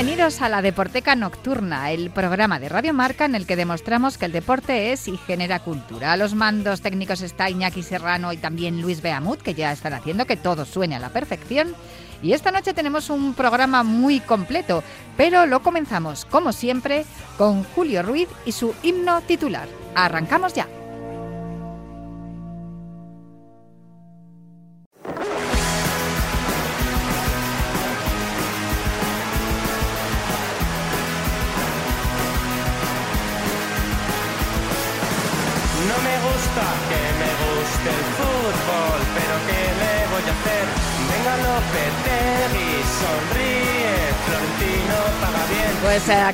Bienvenidos a la Deporteca Nocturna, el programa de Radio Marca en el que demostramos que el deporte es y genera cultura. A los mandos técnicos está Iñaki Serrano y también Luis Beamut, que ya están haciendo que todo suene a la perfección. Y esta noche tenemos un programa muy completo, pero lo comenzamos, como siempre, con Julio Ruiz y su himno titular. Arrancamos ya.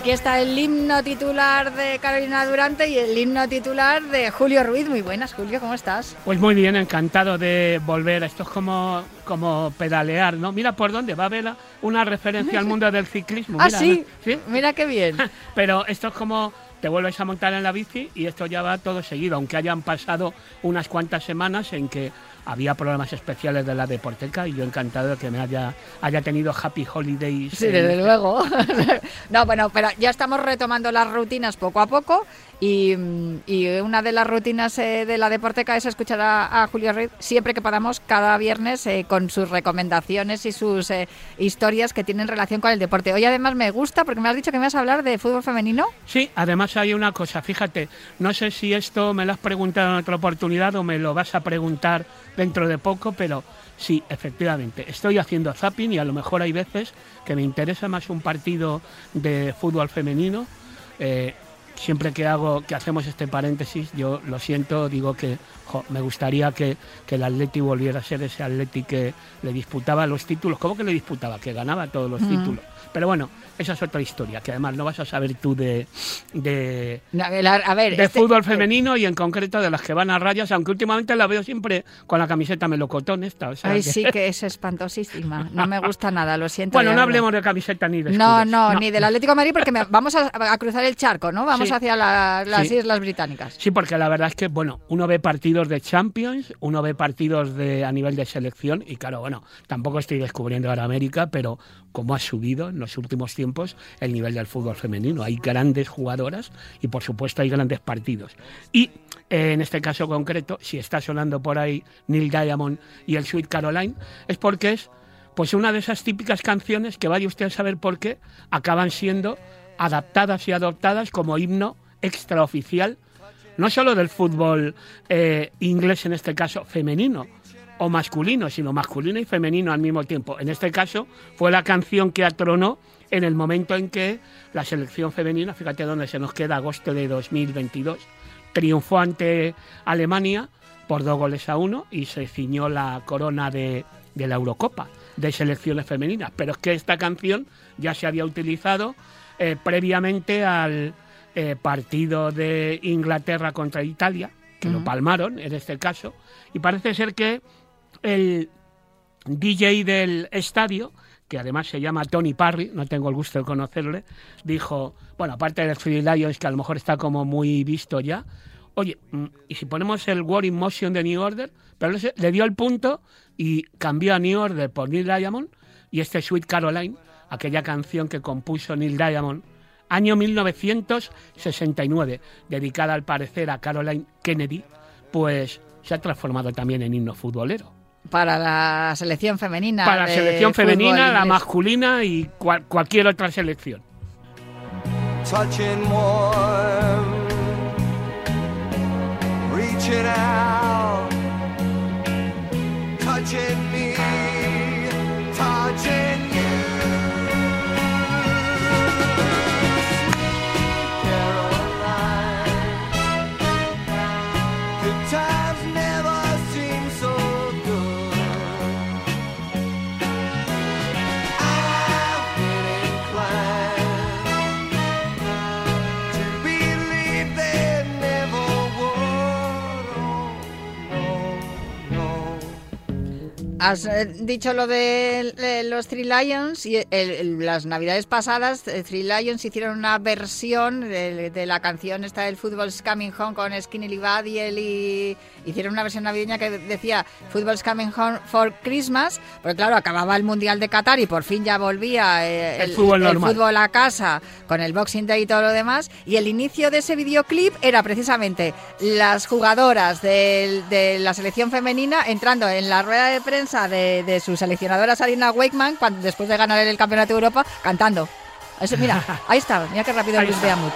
Aquí está el himno titular de Carolina Durante y el himno titular de Julio Ruiz. Muy buenas, Julio, ¿cómo estás? Pues muy bien, encantado de volver. Esto es como, como pedalear, ¿no? Mira por dónde va a haber una referencia al mundo del ciclismo. Ah. ¿Sí? mira qué bien. Pero esto es como te vuelves a montar en la bici y esto ya va todo seguido, aunque hayan pasado unas cuantas semanas en que había programas especiales de la Deporteca y yo encantado de que me haya, haya tenido Happy Holidays. Sí, en- desde luego. no, bueno, pero ya estamos retomando las rutinas poco a poco y, mm, y una de las rutinas eh, de la Deporteca es escuchar a, a Julio Ruiz siempre que podamos cada viernes eh, con sus recomendaciones y sus eh, historias que tienen relación con el deporte. Hoy además me gusta porque me has dicho que me vas a hablar de fútbol femenino. Sí, además hay una cosa, fíjate, no sé si esto me lo has preguntado en otra oportunidad o me lo vas a preguntar dentro de poco, pero sí, efectivamente, estoy haciendo zapping y a lo mejor hay veces que me interesa más un partido de fútbol femenino. eh, siempre que hago que hacemos este paréntesis, yo lo siento, digo que jo, me gustaría que, que el Atleti volviera a ser ese Atleti que le disputaba los títulos. ¿Cómo que le disputaba? Que ganaba todos los títulos. Pero bueno, esa es otra historia, que además no vas a saber tú de, de, No, A ver, de este- fútbol femenino y en concreto de las que van a rayas, aunque últimamente la veo siempre con la camiseta melocotón esta. o sea Ay, que- sí, que es espantosísima. No me gusta nada, lo siento. Bueno, no hablemos de camiseta ni de No, escudos. no, ni del Atlético de Madrid porque me- vamos a, a cruzar el charco, ¿no? Vamos Sí. hacia la- las Sí. Islas Británicas. Sí, porque la verdad es que, bueno, uno ve partidos de Champions, uno ve partidos de, a nivel de selección, y claro, bueno, tampoco estoy descubriendo ahora América, pero cómo ha subido en los últimos tiempos el nivel del fútbol femenino. Hay grandes jugadoras y, por supuesto, hay grandes partidos. Y eh, en este caso concreto, si está sonando por ahí Neil Diamond y el Sweet Caroline, es porque es pues una de esas típicas canciones que vaya usted a saber por qué acaban siendo adaptadas y adoptadas como himno extraoficial no solo del fútbol eh, inglés, en este caso femenino o masculino, sino masculino y femenino al mismo tiempo. En este caso fue la canción que atronó en el momento en que la selección femenina, fíjate dónde se nos queda agosto de 2022, triunfó ante Alemania por dos goles a uno y se ciñó la corona de, de la Eurocopa de selecciones femeninas. Pero es que esta canción ya se había utilizado eh, previamente al eh, partido de Inglaterra contra Italia, que lo palmaron en este caso, y parece ser que el DJ del estadio, que además se llama Tony Parry, no tengo el gusto de conocerle, dijo, bueno, aparte del Free Lions, que a lo mejor está como muy visto ya, oye, mm, ¿y si ponemos el War in Motion de New Order? Pero le dio el punto y cambió a New Order por Neil Diamond y este Sweet Caroline, aquella canción que compuso Neil Diamond, año 1969, dedicada al parecer a Caroline Kennedy, pues se ha transformado también en himno futbolero. Para la selección femenina. Para la selección femenina, la inglés. masculina y cual- cualquier otra selección. touching warm, reaching out, touching me, touching has eh, dicho lo de eh, los Three Lions y el- el- las navidades pasadas eh, Three Lions hicieron una versión de, de la canción esta del Football's Coming Home con Skinny Livadiel y hicieron una versión navideña que decía Football's Coming Home for Christmas, porque claro, acababa el Mundial de Qatar y por fin ya volvía El fútbol normal. fútbol a casa con el Boxing Day y todo lo demás y el inicio de ese videoclip era precisamente las jugadoras del- de, la selección femenina entrando en la rueda de prensa de, de su seleccionadora Sarina Wakeman cuando, después de ganar el Campeonato de Europa cantando. Eso, mira, ahí está, mira qué rápido Luis. Beamut.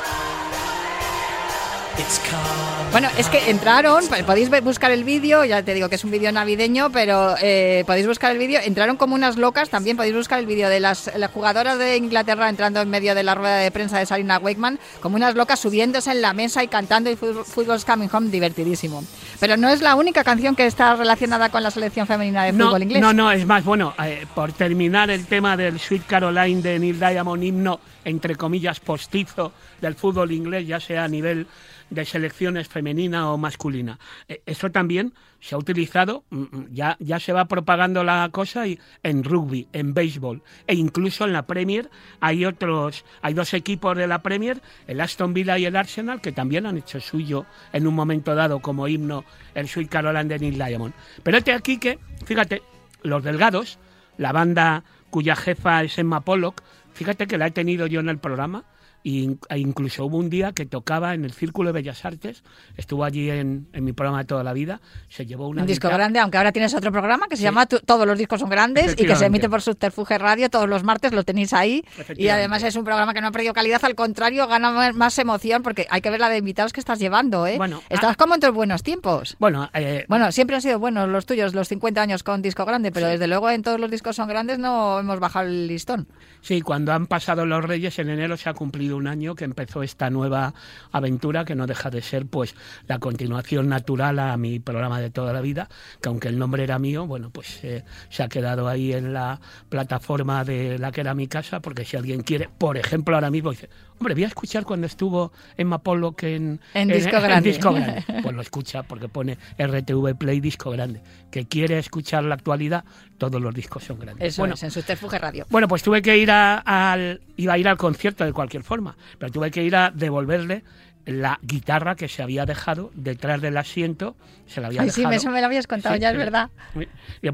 Bueno, es que entraron, podéis buscar el vídeo, ya te digo que es un vídeo navideño, pero eh, podéis buscar el vídeo, entraron como unas locas, también podéis buscar el vídeo de las, las jugadoras de Inglaterra entrando en medio de la rueda de prensa de Sarina Wakeman, como unas locas subiéndose en la mesa y cantando y Football's Coming Home, divertidísimo. Pero no es la única canción que está relacionada con la selección femenina de No, fútbol inglés. no, no, es más, bueno, eh, por terminar el tema del Sweet Caroline de Neil Diamond, himno, entre comillas, postizo del fútbol inglés, ya sea a nivel de selecciones femenina o masculina. Eh, eso también se ha utilizado, mm, mm, ya, ya se va propagando la cosa y en rugby, en béisbol e incluso en la Premier hay otros, hay dos equipos de la Premier, el Aston Villa y el Arsenal, que también han hecho suyo en un momento dado como himno el Sweet de Neil Diamond. Pero este aquí que, fíjate, los delgados, la banda cuya jefa es Emma Pollock, fíjate que la he tenido yo en el programa. Y- e incluso hubo un día que tocaba en el Círculo de Bellas Artes, estuvo allí en, en mi programa de toda la vida, se llevó una Un disco guitarra- grande, aunque ahora tienes otro programa que se Sí. llama Todos los discos son grandes y que se emite por Subterfuge Radio todos los martes, lo tenéis ahí. Y además es un programa que no ha perdido calidad, al contrario, gana más- emoción porque hay que ver la de invitados que estás llevando, ¿eh? Bueno, Estás ah. como en tus buenos tiempos. Bueno, eh, Bueno, siempre han sido buenos los tuyos, los 50 años con disco grande, pero desde luego en todos los discos son grandes no hemos bajado el listón. Sí, cuando han pasado los Reyes, en enero se ha cumplido un año que empezó esta nueva aventura que no deja de ser pues la continuación natural a mi programa de toda la vida, que aunque el nombre era mío, bueno, pues eh, se ha quedado ahí en la plataforma de la que era mi casa, porque si alguien quiere, por ejemplo, ahora mismo dice, hombre, voy a escuchar cuando estuvo Emma Pollock en, En Disco Grande". Disco Grande. Pues lo escucha porque pone RTV Play Disco Grande. Que quiere escuchar la actualidad, todos los discos son grandes. Eso bueno, es, en Subterfuge Radio. bueno, pues tuve que ir a- al. iba a ir al concierto de cualquier forma, pero tuve que ir a devolverle la guitarra que se había dejado detrás del asiento. Se la había Ay, sí, dejado. eso me lo habías contado, Sí, ya es verdad.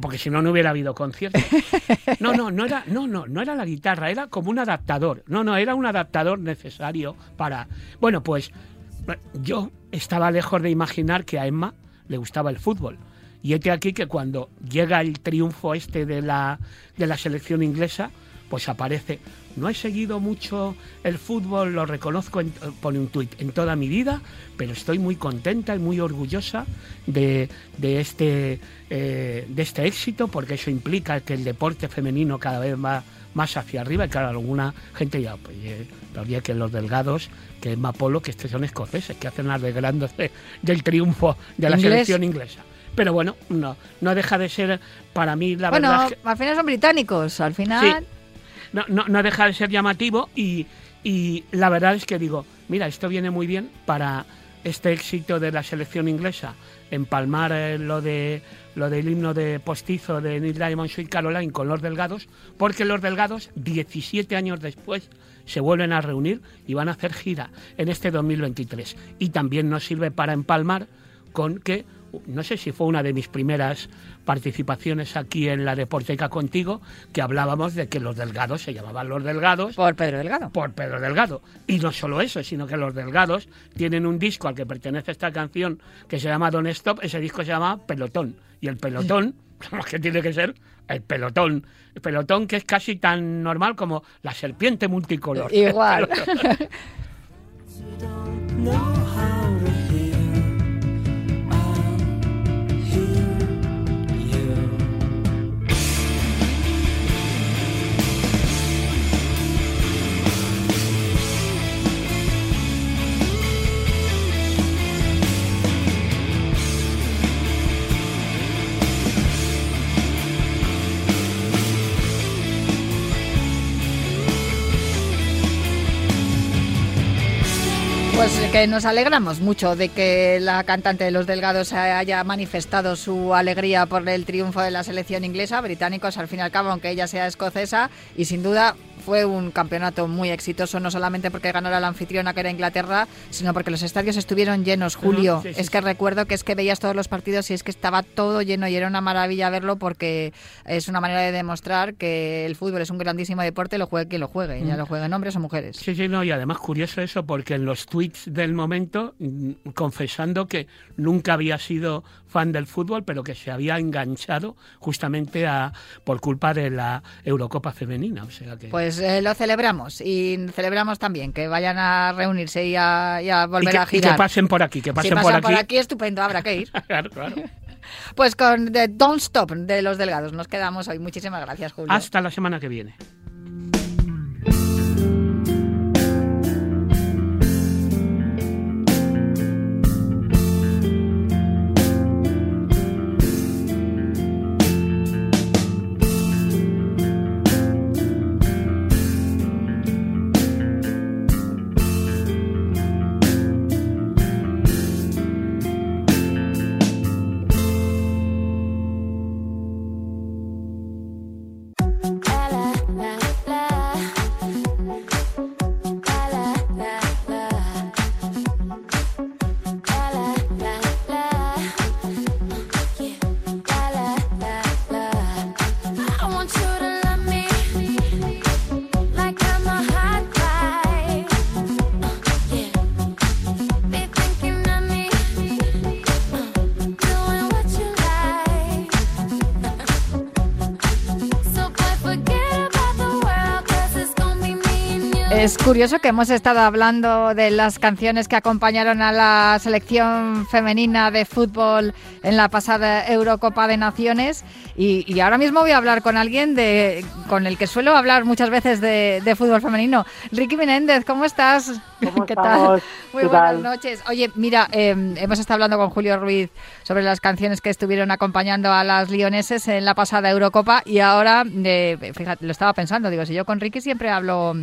Porque si no, no hubiera habido concierto. No, no, no era, no, no, no era la guitarra, era como un adaptador. No, no, era un adaptador necesario para. Bueno, pues yo estaba lejos de imaginar que a Emma le gustaba el fútbol. Y este aquí que cuando llega el triunfo este de la, de la selección inglesa, pues aparece. No he seguido mucho el fútbol, lo reconozco, en- pone un tuit, en toda mi vida, pero estoy muy contenta y muy orgullosa de, de este, eh, de este éxito, porque eso implica que el deporte femenino cada vez va más hacia arriba. Y claro, alguna gente ya, pues, eh, que los delgados, que es Mapolo, que estos son escoceses, que hacen alegrándose del triunfo de la Inglés. selección inglesa. Pero bueno, no, no deja de ser para mí la bueno, verdad. que- al final son británicos, al final... no, no, deja de ser llamativo y, y la verdad es que digo, mira, esto viene muy bien para este éxito de la selección inglesa, empalmar eh, lo de lo del himno de postizo de Neil Diamond Sweet Caroline con los delgados, porque los delgados 17 años después se vuelven a reunir y van a hacer gira en este 2023. Y también nos sirve para empalmar con que, no sé si fue una de mis primeras participaciones aquí en la Deporteca contigo, que hablábamos de que los delgados se llamaban los delgados Por Pedro Delgado. por Pedro Delgado. Y no solo eso, sino que los delgados tienen un disco al que pertenece esta canción que se llama Don't Stop, ese disco se llama Pelotón. Y el pelotón, que tiene que ser el pelotón. El pelotón que es casi tan normal como la serpiente multicolor. Igual. Pues que nos alegramos mucho de que la cantante de Los Delgados haya manifestado su alegría por el triunfo de la selección inglesa, británicos al fin y al cabo, aunque ella sea escocesa, y sin duda fue un campeonato muy exitoso, no solamente porque ganó la anfitriona que era Inglaterra, sino porque los estadios estuvieron llenos, Julio. sí, sí, es que recuerdo que es que veías todos los partidos y es que estaba todo lleno y era una maravilla verlo porque es una manera de demostrar que el fútbol es un grandísimo deporte, lo juegue quien lo juegue, ya lo jueguen hombres o mujeres. Sí, sí, no, y además curioso eso porque en los tweets del momento, mm, confesando que nunca había sido fan del fútbol, pero que se había enganchado justamente a por culpa de la Eurocopa femenina, o sea que Pues eh, lo celebramos y celebramos también que vayan a reunirse y a, y a y volver que, a y que girar. pasen por aquí, que si pasen pasan por aquí. estupendo, habrá que ir. claro, claro. Pues con The Don't Stop de los Delgados nos quedamos hoy. Muchísimas gracias, Julio. Hasta la semana que viene. Es curioso que hemos estado hablando de las canciones que acompañaron a la selección femenina de fútbol en la pasada Eurocopa de Naciones y, y ahora mismo voy a hablar con alguien de, con el que suelo hablar muchas veces de, de fútbol femenino. Ricky Menéndez, ¿cómo estás? ¿Cómo ¿Qué estamos? Muy ¿Qué buenas tal? noches. Oye, mira, eh, hemos estado hablando con Julio Ruiz sobre las canciones que estuvieron acompañando a las lioneses en la pasada Eurocopa y ahora, eh, fíjate, lo estaba pensando, digo, si yo con Ricky siempre hablo...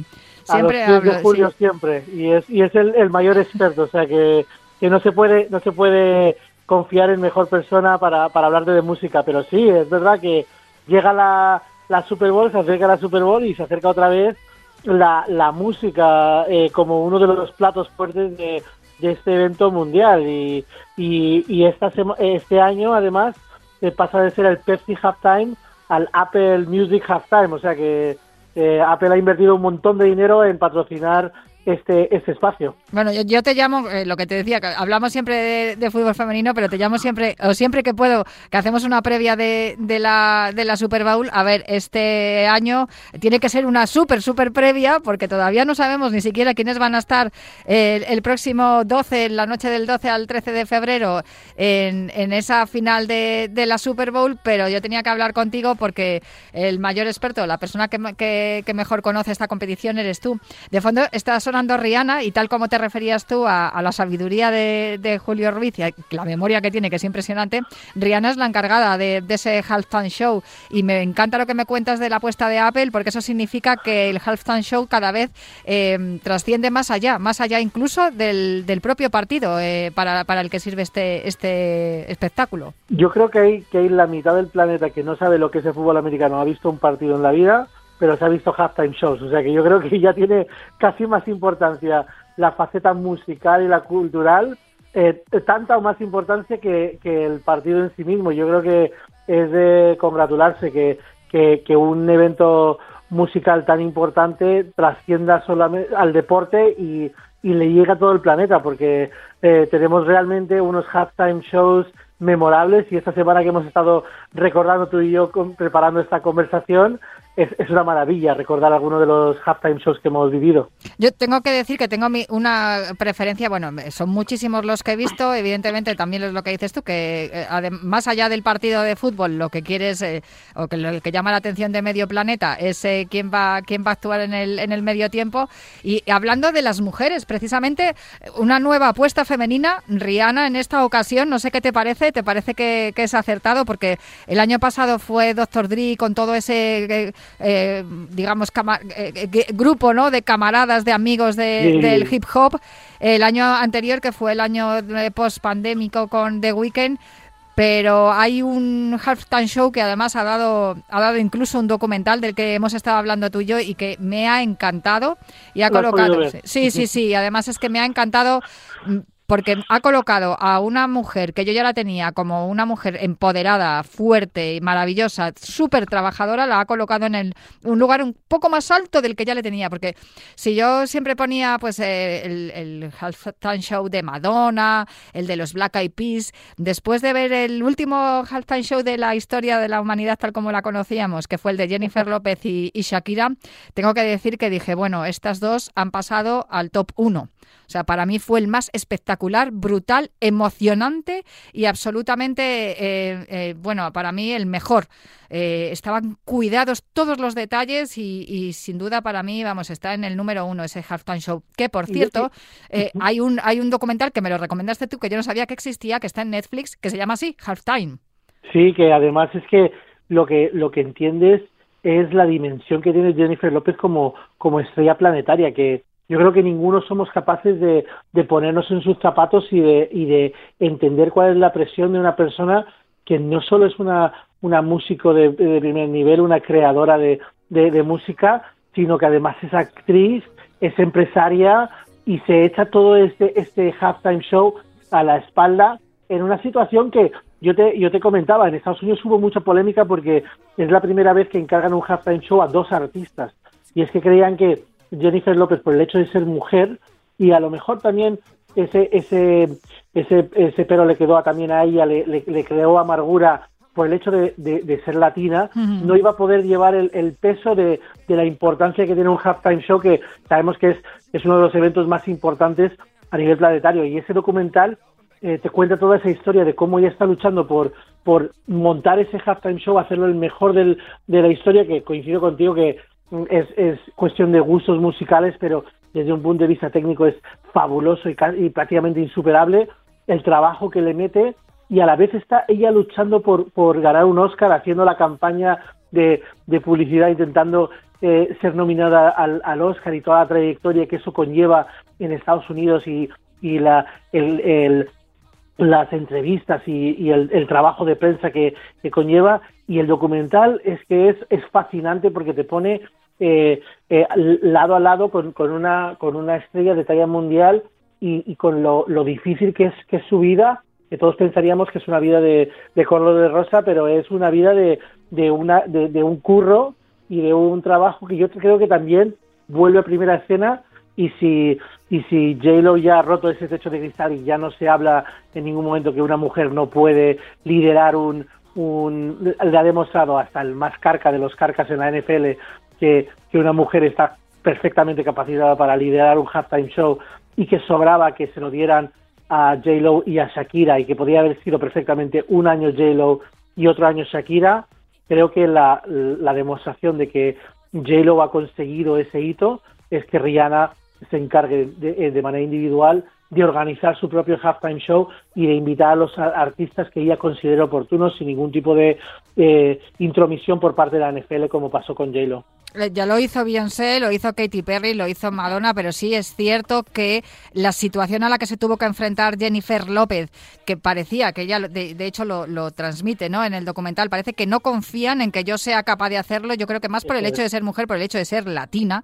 a Siempre los pies hablo, de Julio sí. siempre y es y es el, el mayor experto o sea que, que no se puede no se puede confiar en mejor persona para, para hablar de música pero sí es verdad que llega la, la Super Bowl se acerca la Super Bowl y se acerca otra vez la, la música eh, como uno de los platos fuertes de, de este evento mundial y, y, y esta sema- este año además eh, pasa de ser el Pepsi Halftime al Apple Music Halftime o sea que eh, Apple ha invertido un montón de dinero en patrocinar este, este espacio. Bueno, yo, te llamo, eh, lo que te decía, que hablamos siempre de, fútbol femenino, pero te llamo siempre, o siempre que puedo, que hacemos una previa de, de la, de la Super Bowl. A ver, este año tiene que ser una súper, súper previa, porque todavía no sabemos ni siquiera quiénes van a estar eh, el, próximo 12, en la noche del 12 al 13 de febrero, en, en esa final de, de la Super Bowl, pero yo tenía que hablar contigo porque el mayor experto, la persona que, que, que mejor conoce esta competición eres tú. De fondo está sonando Rihanna y tal como te referías tú a, la sabiduría de, de Julio Ruiz y la memoria que tiene, que es impresionante, Rihanna es la encargada de, de ese halftime show y me encanta lo que me cuentas de la apuesta de Apple porque eso significa que el halftime show cada vez eh, trasciende más allá, más allá incluso del, propio partido eh, para, para el que sirve este, este espectáculo. Yo creo que hay, que hay la mitad del planeta que no sabe lo que es el fútbol americano, ha visto un partido en la vida, pero se ha visto halftime shows. O sea que yo creo que ya tiene casi más importancia la faceta musical y la cultural, eh, tanta o más importancia que, que el partido en sí mismo. Yo creo que es de congratularse que, que, un evento musical tan importante trascienda solamente al deporte y, y le llegue a todo el planeta, porque eh, tenemos realmente unos halftime shows memorables y esta semana que hemos estado recordando tú y yo preparando esta conversación es, una maravilla recordar algunos de los halftime shows que hemos vivido. Yo tengo que decir que tengo mi- una preferencia, bueno, son muchísimos los que he visto, evidentemente también es lo que dices tú, que eh, más allá del partido de fútbol, lo que quieres, eh, o que lo que llama la atención de medio planeta es eh, quién va quién va a actuar en el, en el medio tiempo. Y hablando de las mujeres, precisamente una nueva apuesta femenina, Rihanna en esta ocasión, no sé qué te parece, ¿te parece que, que es acertado? Porque el año pasado fue Dr. Dre con todo ese... eh, digamos, eh, eh, grupo, ¿no? De camaradas, de amigos de- Sí. del hip hop. El año anterior, que fue el año post pandémico con The Weeknd, pero hay un halftime show que además ha dado ha dado incluso un documental del que hemos estado hablando tú y yo y que me ha encantado y ha ¿Lo has colocado sí sí sí además es que me ha encantado porque ha colocado a una mujer que yo ya la tenía como una mujer empoderada, fuerte y maravillosa, súper trabajadora, la ha colocado en el, un lugar un poco más alto del que ya le tenía. Porque si yo siempre ponía pues eh, el, el halftime show de Madonna, el de los Black Eyed Peas, después de ver el último halftime show de la historia de la humanidad tal como la conocíamos, que fue el de Jennifer López y, y Shakira, tengo que decir que dije, bueno, estas dos han pasado al top 1. O sea, para mí fue el más espectacular, brutal, emocionante y absolutamente, eh, eh, bueno, para mí el mejor. Eh, estaban cuidados todos los detalles y, y sin duda para mí, vamos, está en el número uno ese halftime show. Que por cierto, eh, hay un hay un documental que me lo recomendaste tú que yo no sabía que existía, que está en Netflix, que se llama así, Halftime. Sí, que además es que lo que lo que entiendes es la dimensión que tiene Jennifer López como, como estrella planetaria, que yo creo que ninguno somos capaces de, de ponernos en sus zapatos y de, y de entender cuál es la presión de una persona que no solo es una, una músico de, de primer nivel, una creadora de, de, de música, sino que además es actriz, es empresaria y se echa todo este, este halftime show a la espalda en una situación que yo te, yo te comentaba, en Estados Unidos hubo mucha polémica porque es la primera vez que encargan un halftime show a dos artistas. Y es que creían que Jennifer López, por el hecho de ser mujer, y a lo mejor también ese, ese, ese, ese pero le quedó también a ella, le, le, le creó amargura por el hecho de, de- de ser latina, no iba a poder llevar el, el peso de, de la importancia que tiene un halftime show, que sabemos que es, es uno de los eventos más importantes a nivel planetario. Y ese documental eh, te cuenta toda esa historia de cómo ella está luchando por, por montar ese halftime show, hacerlo el mejor del, de la historia, que coincido contigo que es, es cuestión de gustos musicales, pero desde un punto de vista técnico es fabuloso y, ca- y prácticamente insuperable el trabajo que le mete y a la vez está ella luchando por, por ganar un Oscar, haciendo la campaña de, de publicidad, intentando eh, ser nominada al, al Oscar y toda la trayectoria que eso conlleva en Estados Unidos y, y la, el, el- las entrevistas y, y el, el trabajo de prensa que, que conlleva. Y el documental es que es, es fascinante porque te pone eh, eh, lado a lado con, con una con una estrella de talla mundial y, y con lo, lo difícil que es que es su vida que todos pensaríamos que es una vida de, color de rosa pero es una vida de, de una de un curro y de un trabajo que yo creo que también vuelve a primera escena y si y si J-Lo ya ha roto ese techo de cristal y ya no se habla en ningún momento que una mujer no puede liderar un, un le ha demostrado hasta el más carca de los carcas en la NFL que, una mujer está perfectamente capacitada para liderar un halftime show y que sobraba que se lo dieran a J-Lo y a Shakira y que podría haber sido perfectamente un año J-Lo y otro año Shakira, creo que la, la demostración de que J-Lo ha conseguido ese hito es que Rihanna se encargue de, de manera individual de organizar su propio halftime show y de invitar a los artistas que ella considere oportunos sin ningún tipo de eh, intromisión por parte de la NFL como pasó con J-Lo. Eh, Ya lo hizo Beyoncé, lo hizo Katy Perry, lo hizo Madonna, pero sí es cierto que la situación a la que se tuvo que enfrentar Jennifer López, que parecía que ella, de, de hecho, lo, lo transmite ¿no? en el documental, parece que no confían en que yo sea capaz de hacerlo. Yo creo que más por el hecho de ser mujer, por el hecho de ser latina.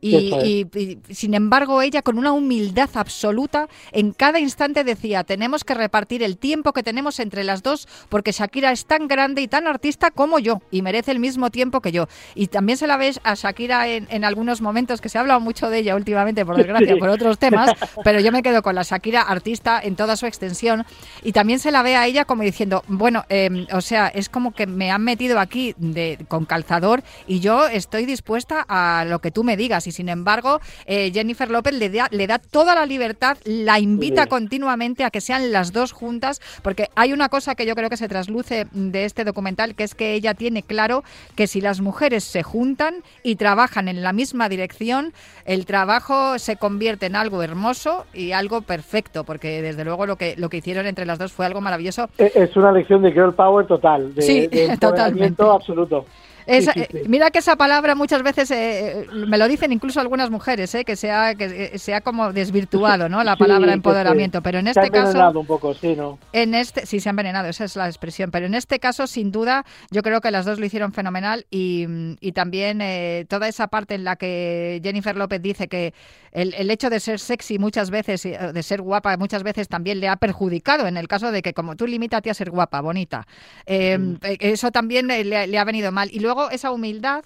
Y, es. y- y, sin embargo, ella con una humildad absoluta, en cada instante decía, tenemos que repartir el tiempo que tenemos entre las dos, porque Shakira es tan grande y tan artista como yo, y merece el mismo tiempo que yo. Y también se la ves a Shakira en, en algunos momentos, que se ha hablado mucho de ella últimamente, por desgracia, Sí. por otros temas, pero yo me quedo con la Shakira artista en toda su extensión, y también se la ve a ella como diciendo, bueno, eh, o sea, es como que me han metido aquí de, con calzador y yo estoy dispuesta a lo que tú me digas. Y sin embargo, eh, Jennifer López le da, le da toda la libertad, la invita Sí. continuamente a que sean las dos juntas, porque hay una cosa que yo creo que se trasluce de este documental, que es que ella tiene claro que si las mujeres se juntan y trabajan en la misma dirección, el trabajo se convierte en algo hermoso y algo perfecto, porque desde luego lo que, lo que hicieron entre las dos fue algo maravilloso. E- Es una lección de girl power total, de, Sí, de totalmente. absoluto. Esa- sí, sí. eh, Mira que esa palabra muchas veces eh, me lo dicen incluso algunas mujeres, eh, que se ha, que eh, se ha como desvirtuado, ¿no? La palabra empoderamiento. se- Pero en se este caso, envenenado un poco, sí, ¿no? en este, sí se ha envenenado, esa es la expresión. Pero en este caso, sin duda, yo creo que las dos lo hicieron fenomenal y, y también eh, toda esa parte en la que Jennifer López dice que el, el hecho de ser sexy muchas veces, eh, de ser guapa muchas veces también le ha perjudicado en el caso de que como tú limítate a ser guapa, bonita, eh, eh, eso también eh, le, le ha venido mal. Y luego esa humildad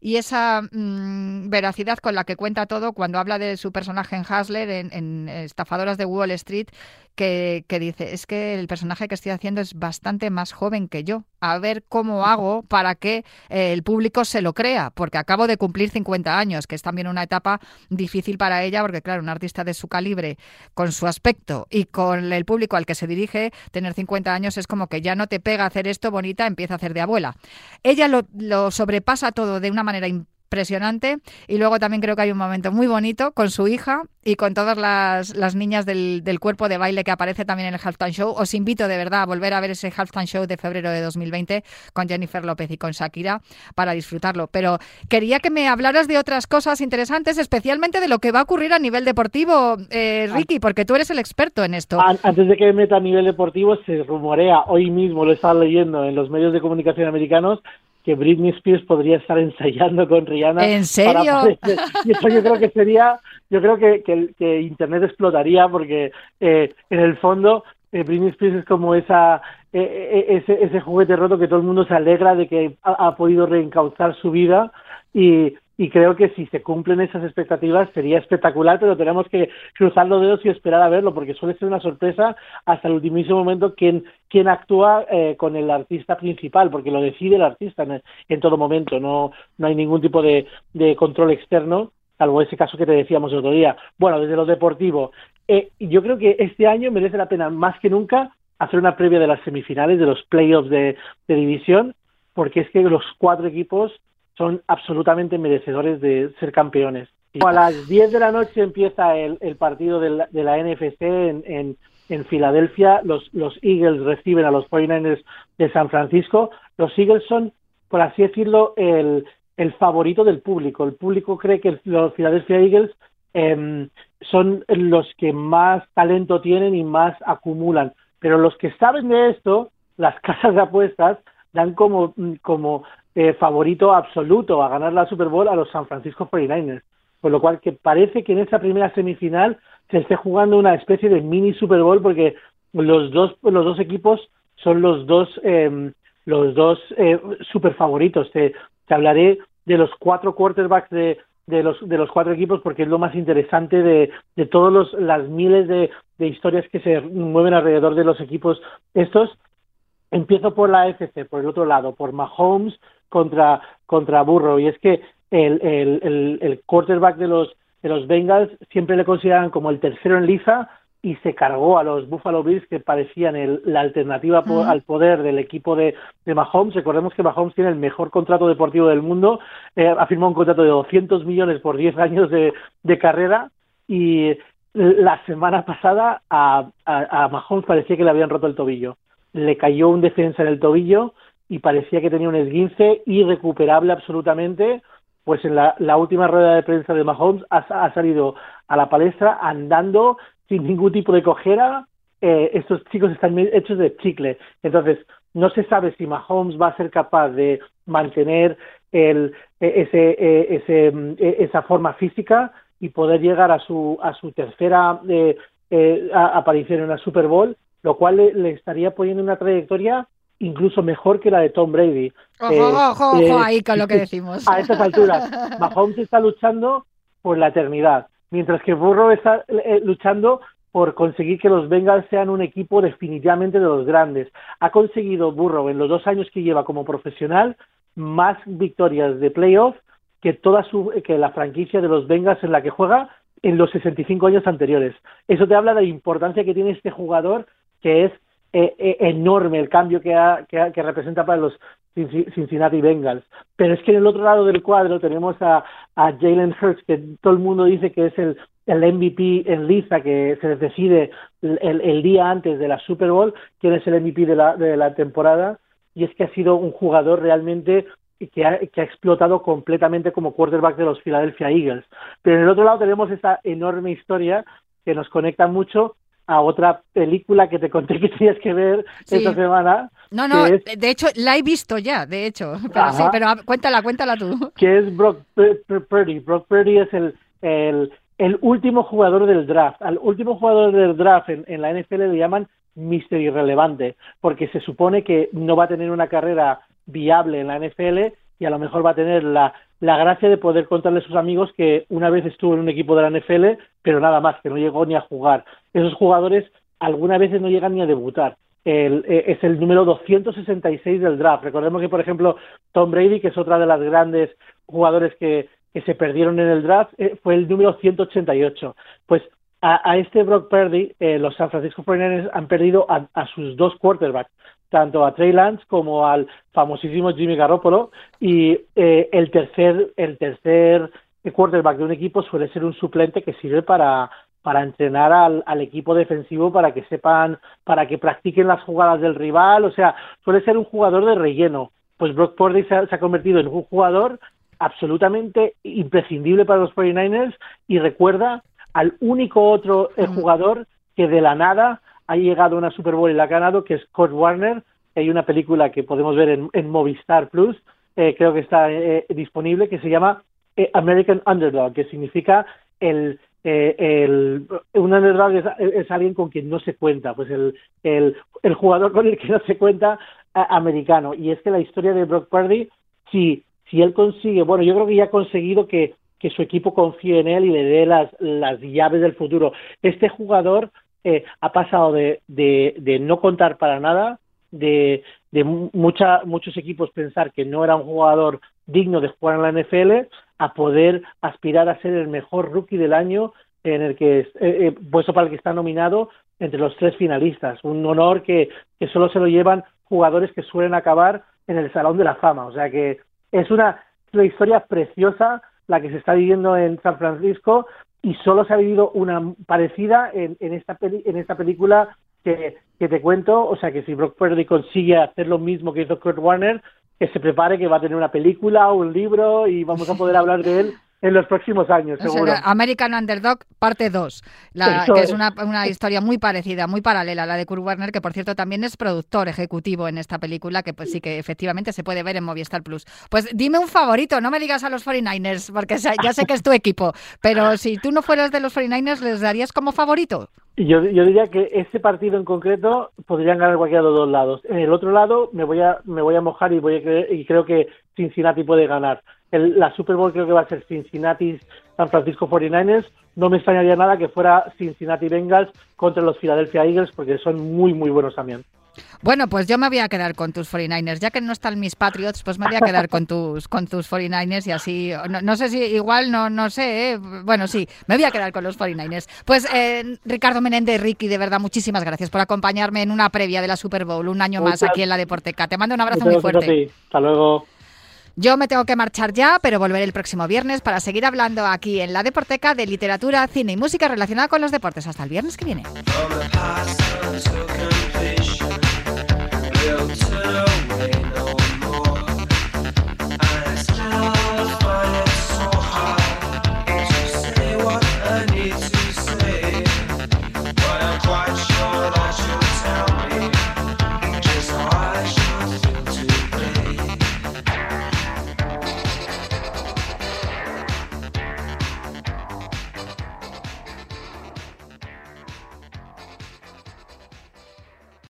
y esa mm, veracidad con la que cuenta todo cuando habla de su personaje en Hustler, en, en Estafadoras de Wall Street, que, dice, es que el personaje que estoy haciendo es bastante más joven que yo. A ver cómo hago para que eh, el público se lo crea, porque acabo de cumplir 50 años, que es también una etapa difícil para ella, porque claro, un artista de su calibre, con su aspecto y con el público al que se dirige, tener 50 años es como que ya no te pega hacer esto bonita, empieza a hacer de abuela. Ella lo, sobrepasa todo de una manera y luego también creo que hay un momento muy bonito con su hija y con todas las, las niñas del, del cuerpo de baile que aparece también en el Halftime Show. Os invito de verdad a volver a ver ese Halftime Show de febrero de 2020 con Jennifer López y con Shakira para disfrutarlo. Pero quería que me hablaras de otras cosas interesantes, especialmente de lo que va a ocurrir a nivel deportivo, eh, Ricky, porque tú eres el experto en esto. An- Antes de que me meta a nivel deportivo, se rumorea, hoy mismo lo he estado leyendo en los medios de comunicación americanos, que Britney Spears podría estar ensayando con Rihanna. ¿En serio? Y eso yo creo que sería, yo creo que, que, que Internet explotaría porque eh, en el fondo eh, Britney Spears es como esa eh, eh, ese, ese juguete roto que todo el mundo se alegra de que ha, ha podido reencauzar su vida y, y creo que si se cumplen esas expectativas sería espectacular, pero tenemos que cruzar los dedos y esperar a verlo, porque suele ser una sorpresa hasta el ultimísimo momento quién, quién actúa eh, con el artista principal, porque lo decide el artista en, en todo momento, no, no hay ningún tipo de, de control externo, salvo ese caso que te decíamos el otro día. Bueno, desde lo deportivo, eh, yo creo que este año merece la pena más que nunca hacer una previa de las semifinales, de los playoffs de, de división, porque es que los cuatro equipos son absolutamente merecedores de ser campeones. A las 10 de la noche empieza el, partido de la, de la NFC en, en, Filadelfia. Los, Eagles reciben a los 49ers de San Francisco. Los Eagles son, por así decirlo, el, favorito del público. El público cree que los Philadelphia Eagles eh, son los que más talento tienen y más acumulan. Pero los que saben de esto, las casas de apuestas, dan como, como eh, favorito absoluto a ganar la Super Bowl a los San Francisco 49ers. Con lo cual que parece que en esa primera semifinal se esté jugando una especie de mini Super Bowl porque los dos, los dos equipos son los dos, eh, los dos eh, super favoritos. Te, hablaré de los cuatro quarterbacks de, de los de los cuatro equipos porque es lo más interesante de, de todos los las miles de, de historias que se mueven alrededor de los equipos estos empiezo por la FC por el otro lado por Mahomes contra contra Burrow y es que el, el, el, el quarterback de los de los Bengals siempre le consideran como el tercero en liza y se cargó a los Buffalo Bills que parecían el, la alternativa po- al poder del equipo de, de Mahomes. Recordemos que Mahomes tiene el mejor contrato deportivo del mundo, eh, ha firmado un contrato de 200 millones por 10 años de, de carrera y la semana pasada a, a, a Mahomes parecía que le habían roto el tobillo. Le cayó un defensa en el tobillo y parecía que tenía un esguince irrecuperable absolutamente. Pues en la, la última rueda de prensa de Mahomes ha, salido a la palestra andando sin ningún tipo de cojera. Eh, estos chicos están hechos de chicle. Entonces, no se sabe si Mahomes va a ser capaz de mantener el, e- ese, e- ese, e- esa forma física y poder llegar a su, a su tercera eh, eh, aparición en una Super Bowl, lo cual le, le estaría poniendo una trayectoria incluso mejor que la de Tom Brady. Ojo, Eh, ojo, ojo eh, ahí con lo que decimos. a estas alturas. Mahomes está luchando por la eternidad, mientras que Burrow está eh, luchando por conseguir que los Bengals sean un equipo definitivamente de los grandes. Ha conseguido Burrow en los dos años que lleva como profesional más victorias de playoff que toda su que la franquicia de los Bengals en la que juega en los 65 años anteriores. Eso te habla de la importancia que tiene este jugador que es eh, eh, enorme el cambio que, ha- que, ha- que representa para los Cinci- Cincinnati Bengals. Pero es que en el otro lado del cuadro tenemos a, Jalen Hurts, que todo el mundo dice que es el, el MVP en liza, que se decide el, el- día antes de la Super Bowl, quién es el MVP de la, de la temporada. Y es que ha sido un jugador realmente que ha, que ha explotado completamente como quarterback de los Philadelphia Eagles. Pero en el otro lado tenemos esta enorme historia que nos conecta mucho a otra película que te conté que tienes que ver Sí. esta semana. No, no, es- de hecho la he visto ya, de hecho. Pero Ajá. sí, pero cuéntala, cuéntala tú. que es Brock Pur- Pur- Purdy. Brock Purdy es el, el, el último jugador del draft. Al último jugador del draft en, en la NFL le llaman Mister Irrelevante, porque se supone que no va a tener una carrera viable en la NFL y a lo mejor va a tener la, la gracia de poder contarle a sus amigos que una vez estuvo en un equipo de la NFL, pero nada más, que no llegó ni a jugar. Esos jugadores algunas veces no llegan ni a debutar. El- eh, es el número 266 del draft. Recordemos que, por ejemplo, Tom Brady, que es otra de las grandes jugadores que, que se perdieron en el draft, eh, fue el número 188. Pues a, este Brock Purdy, eh, los San Francisco 49ers han perdido a, a sus dos quarterbacks, tanto a Trey Lance como al famosísimo Jimmy Garoppolo, y eh, el tercer, el tercer quarterback de un equipo suele ser un suplente que sirve para para entrenar al, al equipo defensivo para que sepan, para que practiquen las jugadas del rival, o sea, suele ser un jugador de relleno. Pues Brock Purdy se ha, se ha convertido en un jugador absolutamente imprescindible para los 49ers y recuerda al único otro eh, jugador que de la nada ha llegado a una Super Bowl y la ha ganado, que es Kurt Warner. Hay una película que podemos ver en, en Movistar Plus, eh, creo que está eh, disponible, que se llama eh, American Underdog, que significa el, eh, el un underdog es, alguien con quien no se cuenta, pues el, el, el jugador con el que no se cuenta americano. Y es que la historia de Brock Purdy, si, si él consigue, bueno, yo creo que ya ha conseguido que, que su equipo confíe en él y le dé las, las llaves del futuro. Este jugador eh, ha pasado de, de, no contar para nada, de, de mu- mucha, muchos equipos pensar que no era un jugador digno de jugar en la NFL a poder aspirar a ser el mejor rookie del año en el que eh, eh, puesto para el que está nominado entre los tres finalistas. Un honor que, que solo se lo llevan jugadores que suelen acabar en el Salón de la Fama. O sea que es una, una historia preciosa la que se está viviendo en San Francisco y solo se ha vivido una parecida en, en esta peli- en esta película que, te cuento, o sea que si Brock Purdy consigue hacer lo mismo que hizo Warner, que se prepare que va a tener una película o un libro y vamos a poder hablar de él en los próximos años, O sea, seguro. American Underdog, parte 2, la, Eso que es una, una historia muy parecida, muy paralela a la de Kurt Warner, que por cierto también es productor ejecutivo en esta película, que pues sí que efectivamente se puede ver en Movistar Plus. Pues dime un favorito, no me digas a los 49ers, porque ya sé que es tu equipo, pero si tú no fueras de los 49ers, ¿les darías como favorito? Yo, yo diría que este partido en concreto podrían ganar cualquiera de los dos lados. En el otro lado me voy a, me voy a mojar y, voy a y creo que Cincinnati puede ganar. El- la Super Bowl creo que va a ser Cincinnati San Francisco 49ers. No me extrañaría nada que fuera Cincinnati Bengals contra los Philadelphia Eagles porque son muy, muy buenos también. Bueno, pues yo me voy a quedar con tus 49ers. Ya que no están mis Patriots, pues me voy a quedar con tus con tus 49ers y así. No, no sé si igual, no no sé. ¿eh? Bueno, sí, me voy a quedar con los 49ers. Pues eh, Ricardo Menéndez, Ricky, de verdad, muchísimas gracias por acompañarme en una previa de la Super Bowl, un año más aquí en la Deporteca. Te mando un abrazo Muchas muy fuerte. Hasta luego. Yo me tengo que marchar ya, pero volveré el próximo viernes para seguir hablando aquí en la Deporteca de literatura, cine y música relacionada con los deportes. Hasta el viernes que viene.